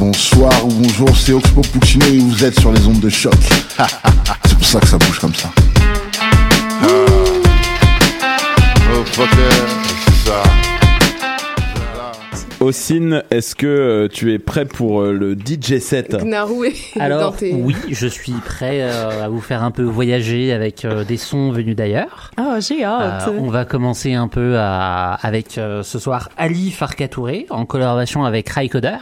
Bonsoir ou bonjour, c'est Oxpo Puccino et vous êtes sur les ondes de choc. c'est pour ça que ça bouge comme ça. Oh, ça. Ossine, est-ce que euh, tu es prêt pour euh, le DJ set? Alors oui, je suis prêt euh, à vous faire un peu voyager avec euh, des sons venus d'ailleurs. Ah, j'ai hâte. Euh, on va commencer un peu à- avec ce soir Ali Farkatouré en collaboration avec Rai Coder.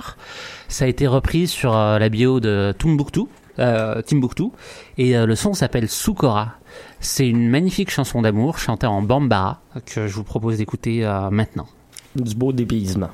Ça a été repris sur euh, la bio de Timbuktu, euh, Timbuktu et euh, le son s'appelle Soukora. C'est une magnifique chanson d'amour chantée en bambara que je vous propose d'écouter euh, maintenant. Du beau dépaysement.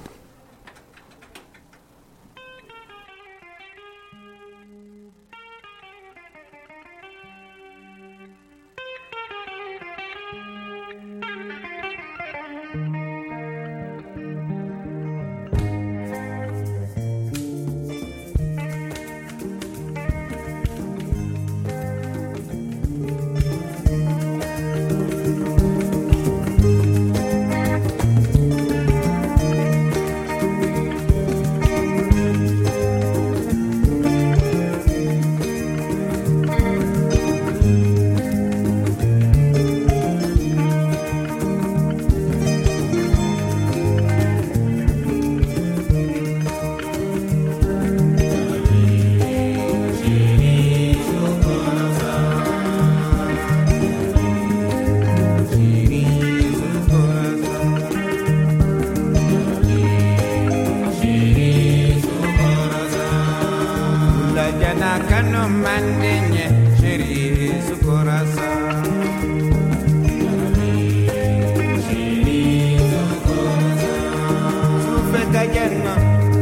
Sufeka yerna,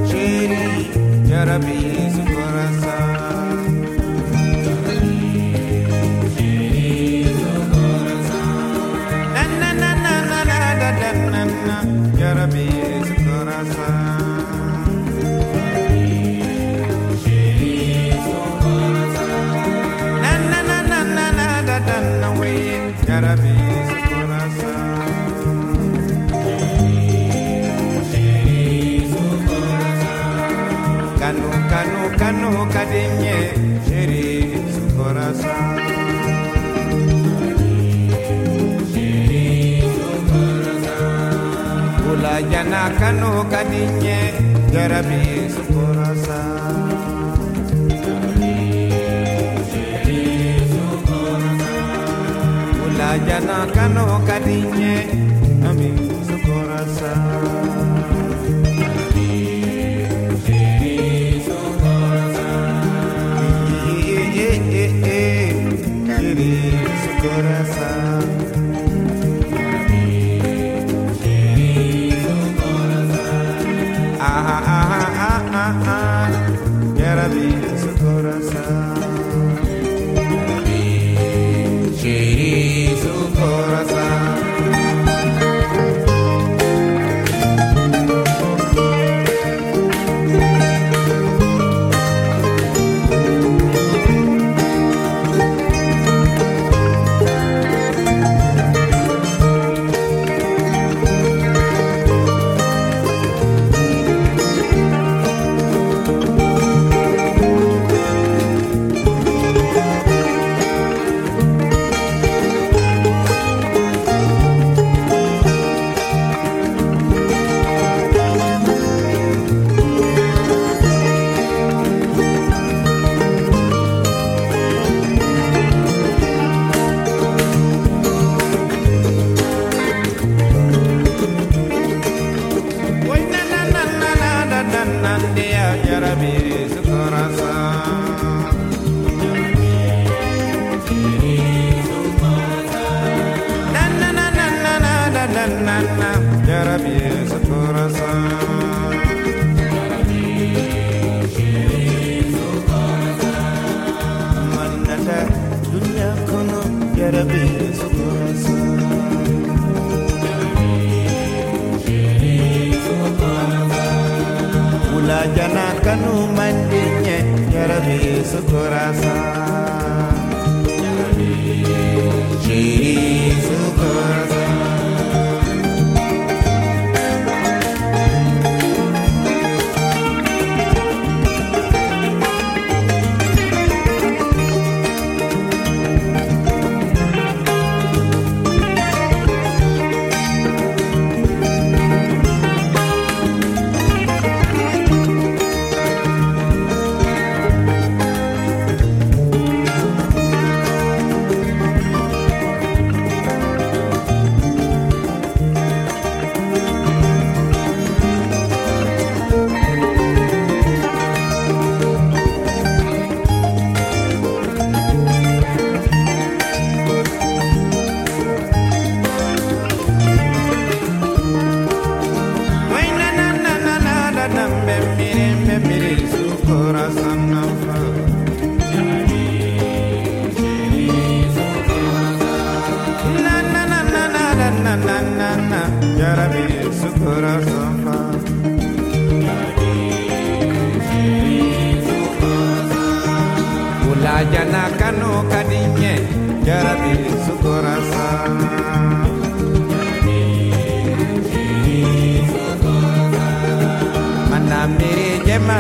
sheri, yarabi, sukorasa. na kanu kaninye jarabi sukurasa. jana kano kadinye nami sukorasa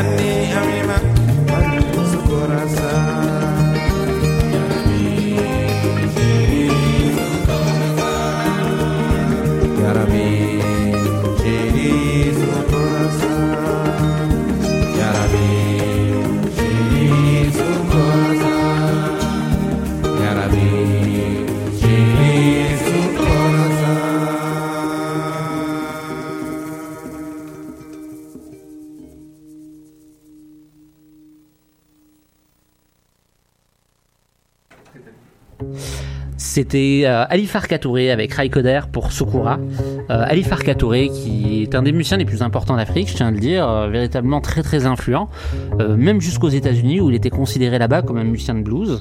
happy C'était euh, Ali Farka Touré avec Raikoder pour Sukura. Euh, Ali Farka Touré qui est un des musiciens les plus importants d'Afrique, je tiens à le dire, euh, véritablement très très influent, euh, même jusqu'aux États-Unis où il était considéré là-bas comme un musicien de blues.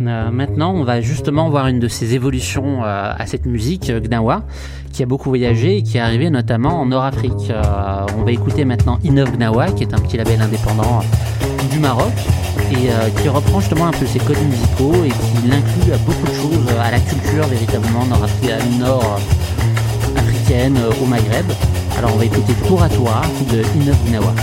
Euh, maintenant, on va justement voir une de ses évolutions à cette musique, Gnawa, qui a beaucoup voyagé et qui est arrivé notamment en Nord-Afrique. On va écouter maintenant Innov Gnawa, qui est un petit label indépendant du Maroc et euh, qui reprend justement un peu ses codes musicaux et qui l'inclut à beaucoup de choses, euh, à la culture véritablement nord-africaine, euh, au Maghreb. Alors on va écouter Tour à Tour de Gnawa.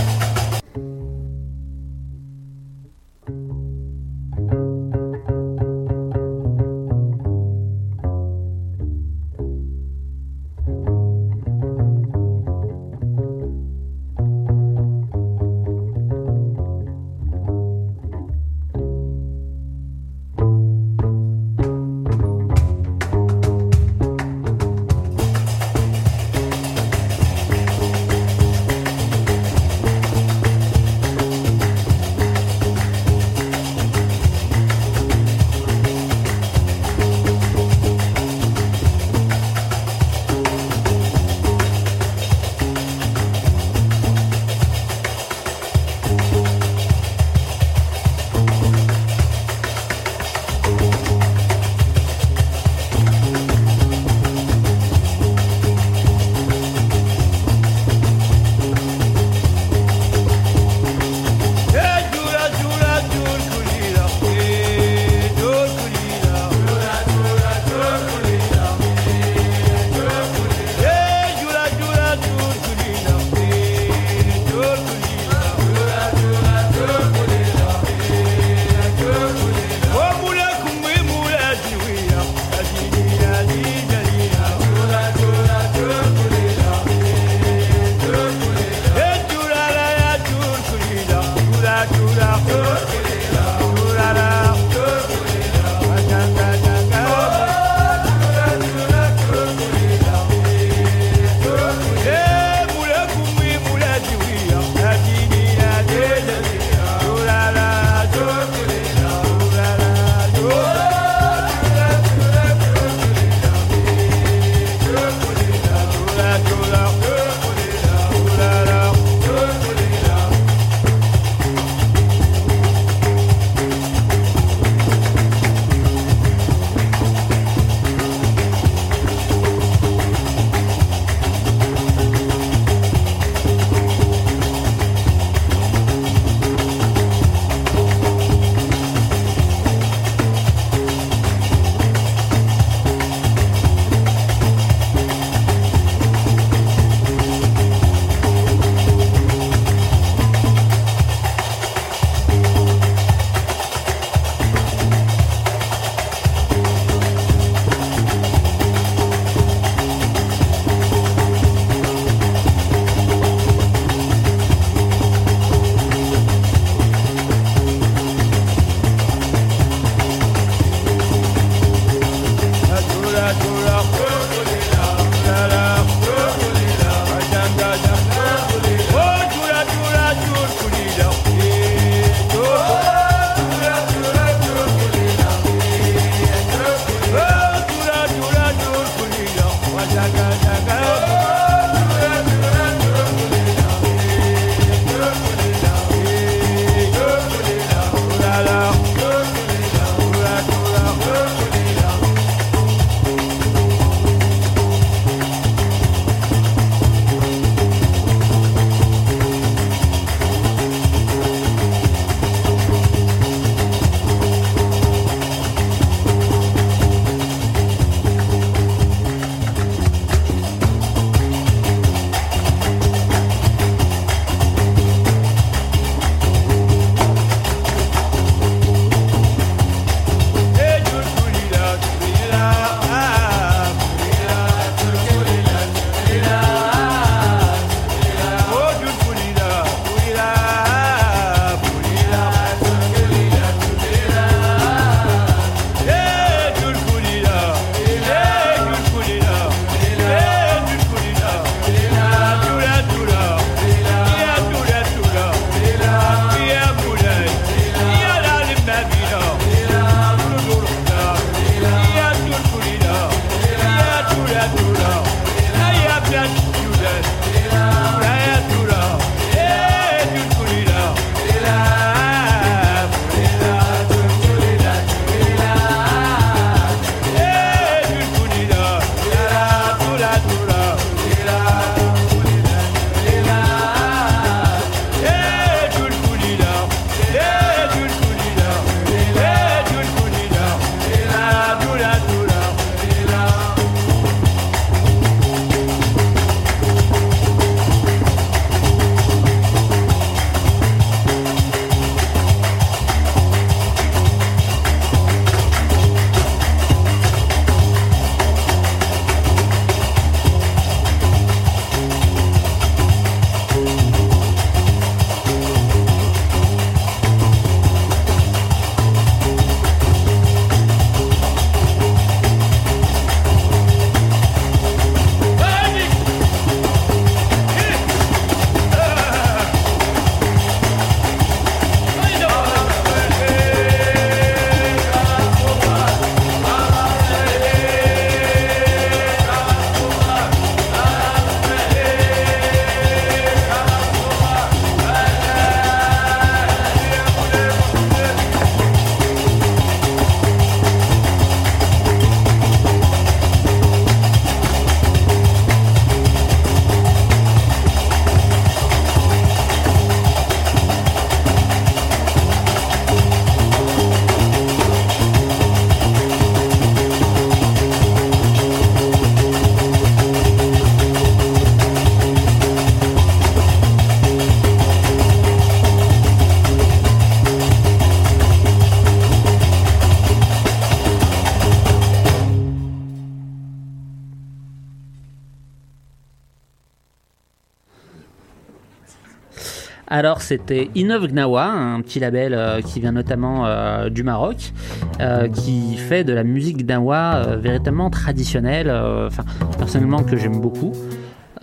Alors c'était Innov Gnawa, un petit label euh, qui vient notamment euh, du Maroc, euh, qui fait de la musique gnawa véritablement traditionnelle, enfin personnellement que j'aime beaucoup.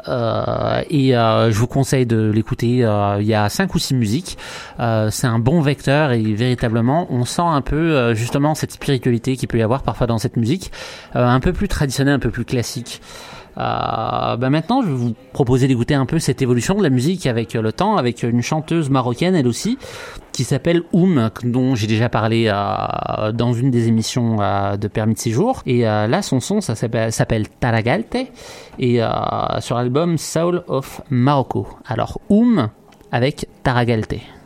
Et je vous conseille de l'écouter. Il y a cinq ou six musiques. C'est un bon vecteur et véritablement, on sent un peu justement cette spiritualité qu'il peut y avoir parfois dans cette musique, un peu plus traditionnelle, un peu plus classique. Euh, bah maintenant, je vais vous proposer d'écouter un peu cette évolution de la musique avec euh, le temps, avec une chanteuse marocaine elle aussi, qui s'appelle Oum, dont j'ai déjà parlé euh, dans une des émissions de Permis de séjour. Et là, son son, ça s'appelle Taragalte, et sur l'album Soul of Morocco. Alors Oum avec Taragalte.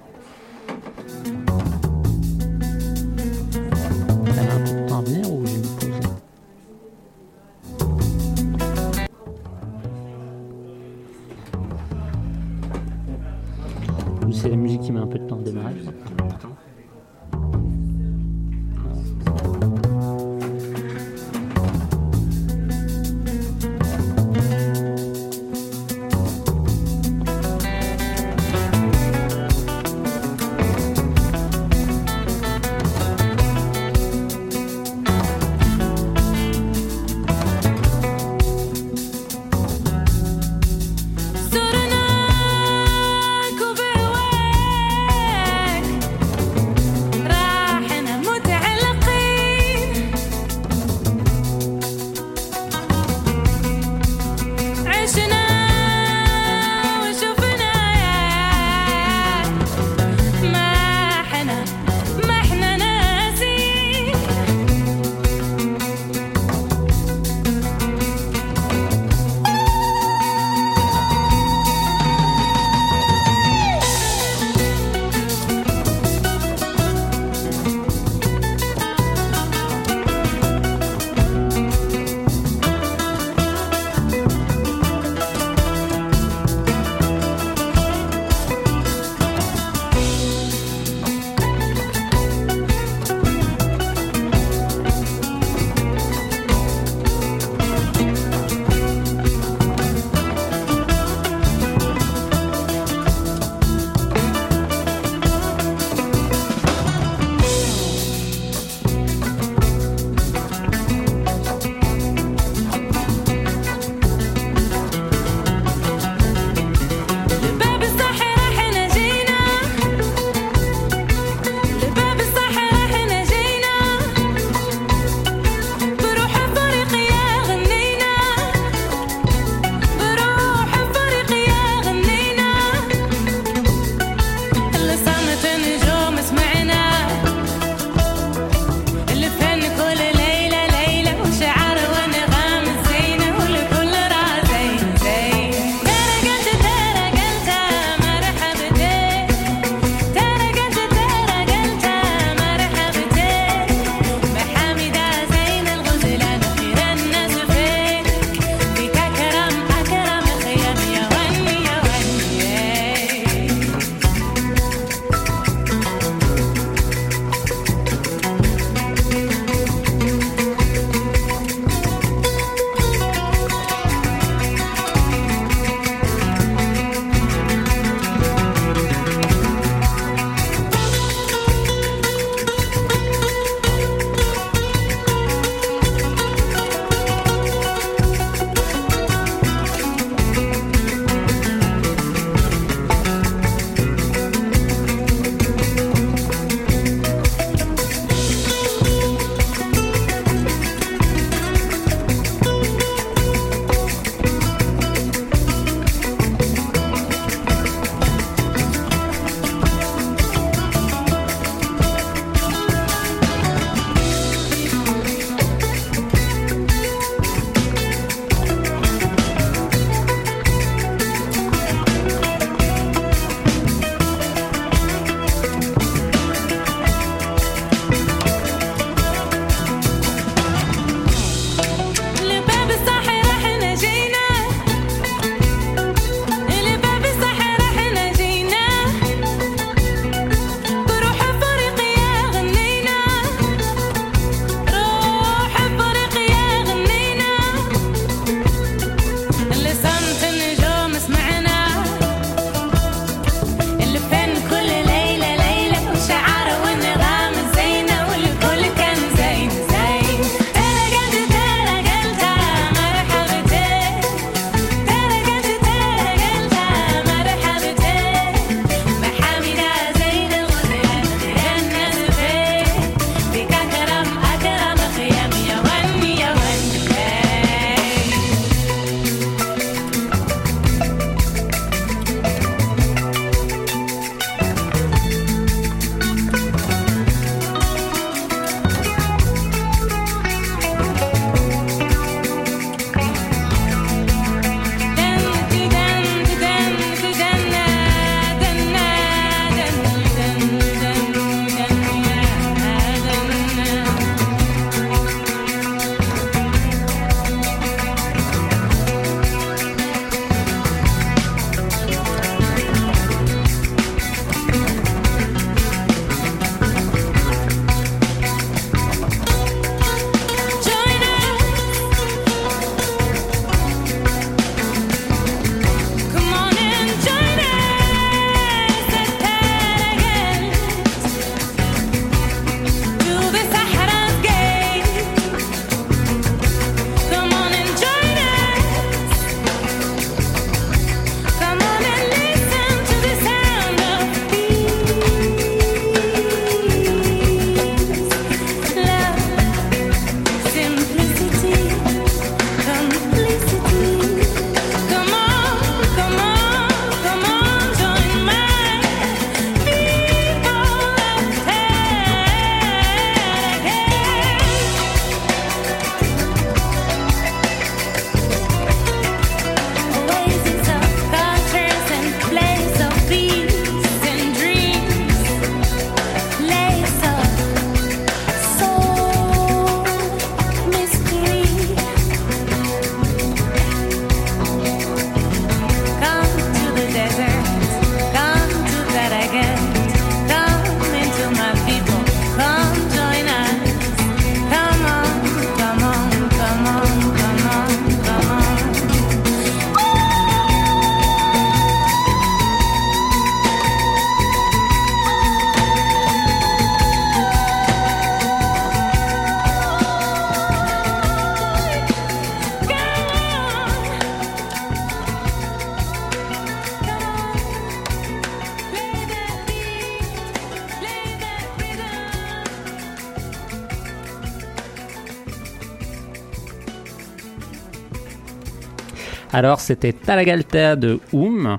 Alors c'était Talagalta de Oum.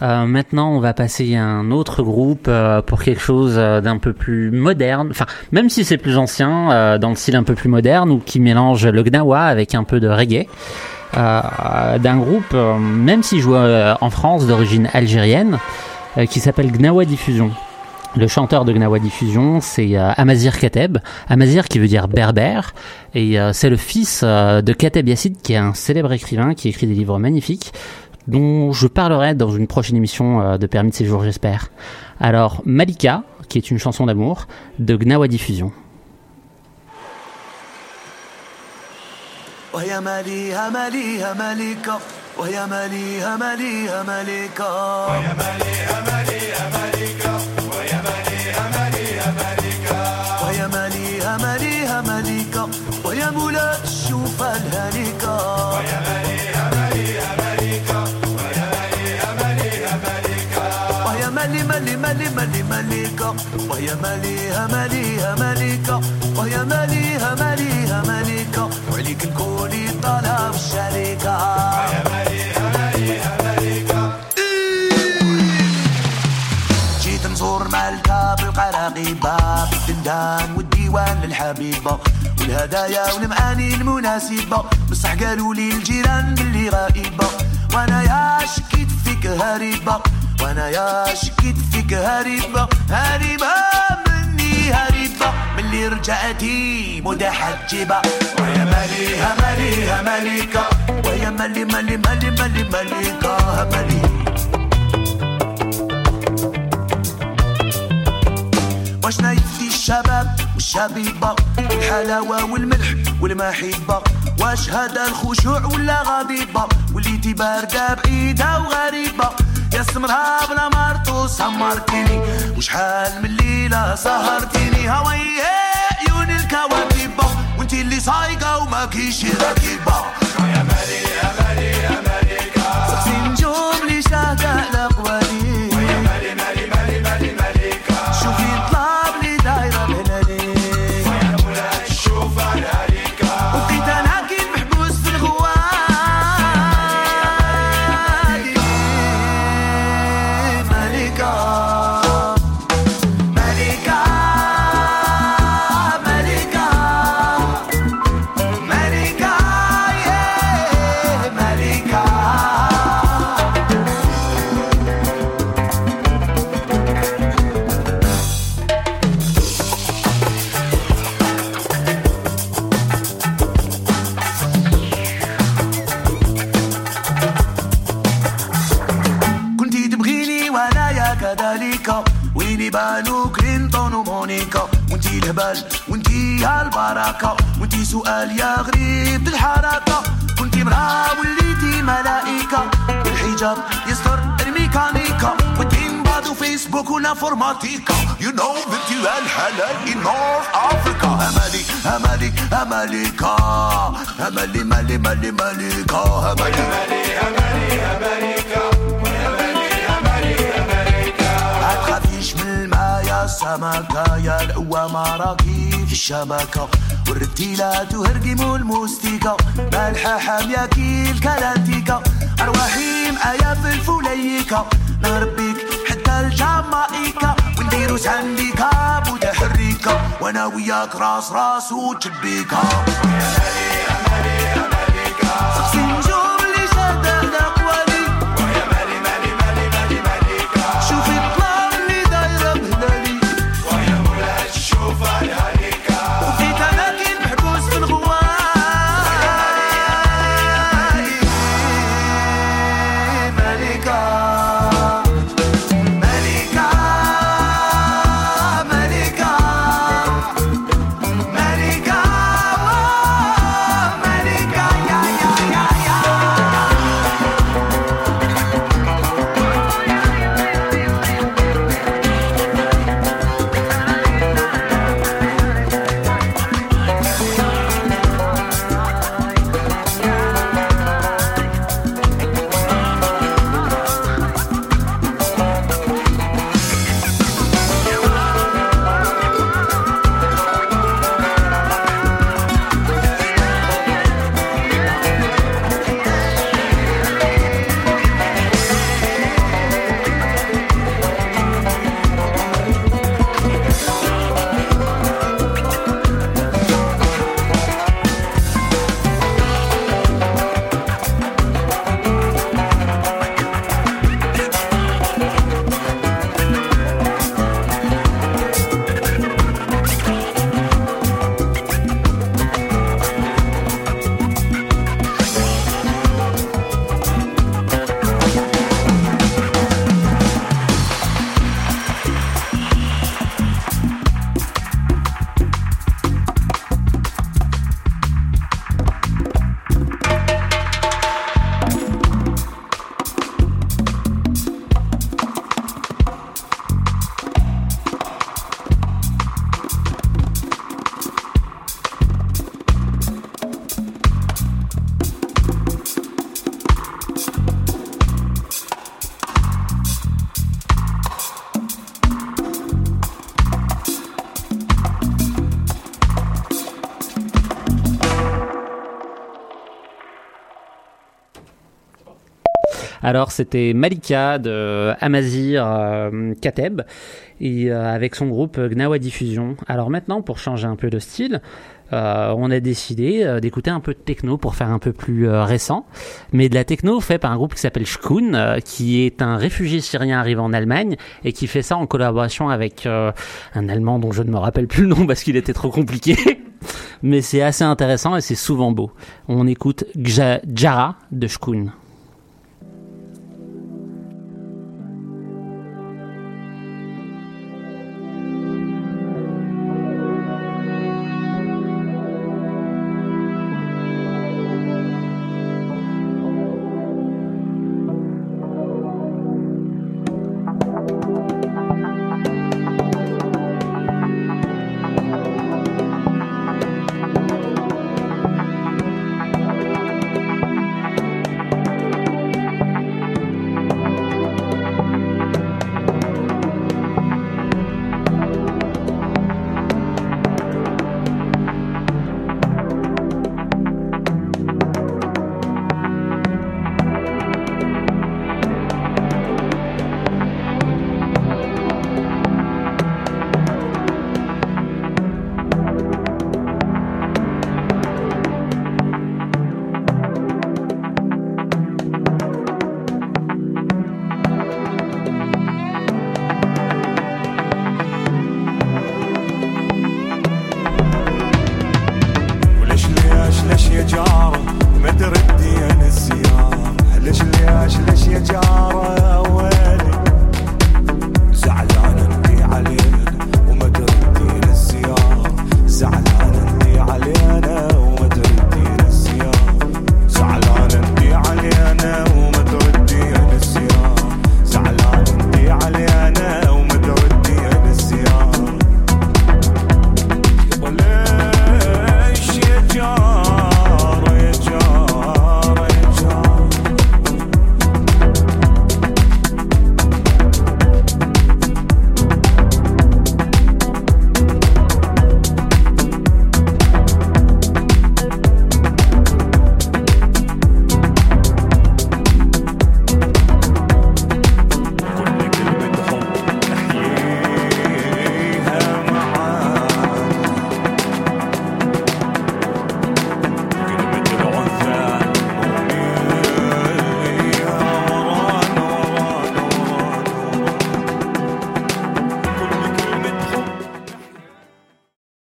Euh, maintenant, on va passer à un autre groupe euh, pour quelque chose euh, d'un peu plus moderne. Enfin, même si c'est plus ancien, dans le style un peu plus moderne ou qui mélange le gnawa avec un peu de reggae. D'un groupe, même s'il joue en France d'origine algérienne, qui s'appelle Gnawa Diffusion. Le chanteur de Gnawa Diffusion, c'est euh, Amazir Kateb. Amazir qui veut dire berbère. Et euh, c'est le fils euh, de Kateb Yassid, qui est un célèbre écrivain qui écrit des livres magnifiques, dont je parlerai dans une prochaine émission euh, de Permis de séjour, j'espère. Alors, Malika, qui est une chanson d'amour, de Gnawa Diffusion. ويا ماليها ماليها ملكة ويا ماليها ماليها ملكة وعليك نكوني طالع بالشركة ويا ماليها ماليها ملكة جيت نزور مالكة بالقراقيبة بالدندان والديوان للحبيبة. والهدايا والمعاني المناسبة. بصح قالوا لي الجيران باللي غائبة. وأنا يا شكيت فيك هريبة. وأنا يا شكيت فيك هريبة هريبة مني هريبة ملي رجعتي متحجبة. ويا ماليها ماليها ملكة ويا مالي مالي مالي مالي ملكة مالي واش نايفتي الشباب والشبيبة؟ الحلاوة والملح والمحبة. واش هذا الخشوع ولا غضيبة؟ وليتي باردة بعيدة وغريبة. يا سمرها بلا مرتو سمرتيني. وشحال من ليلة سهرتيني. هواي عيون الكواكب وانتي اللي صايقة وما كيش راكبة يا مالي يا مالي يا مالكة سقسي نجوم لي شاهدة على قوالي فيسبوك والانفورماتيكا يو نو بنتي الحلال ان نورث افريكا امالي امالي اماليكا امالي مالي مالي ماليكا امالي امالي امالي اماليكا تخافيش من الماء يا سمكة يا القوة مراكي في الشبكة والرتيلات وهرقموا الموستيكا مالحة حامية كي الكلاتيكا أرواحي مقايا في الفليكة نربي حتى الجامائكا ونديرو سانديكا متحركة وانا وياك راس راس وتشبيكا Alors c'était Malika de Amazir euh, Kateb et euh, avec son groupe Gnawa Diffusion. Alors maintenant pour changer un peu de style, euh, on a décidé euh, d'écouter un peu de techno pour faire un peu plus euh, récent, mais de la techno fait par un groupe qui s'appelle Shkun, euh, qui est un réfugié syrien arrivé en Allemagne et qui fait ça en collaboration avec euh, un Allemand dont je ne me rappelle plus le nom parce qu'il était trop compliqué. mais c'est assez intéressant et c'est souvent beau. On écoute Jara de Shkun.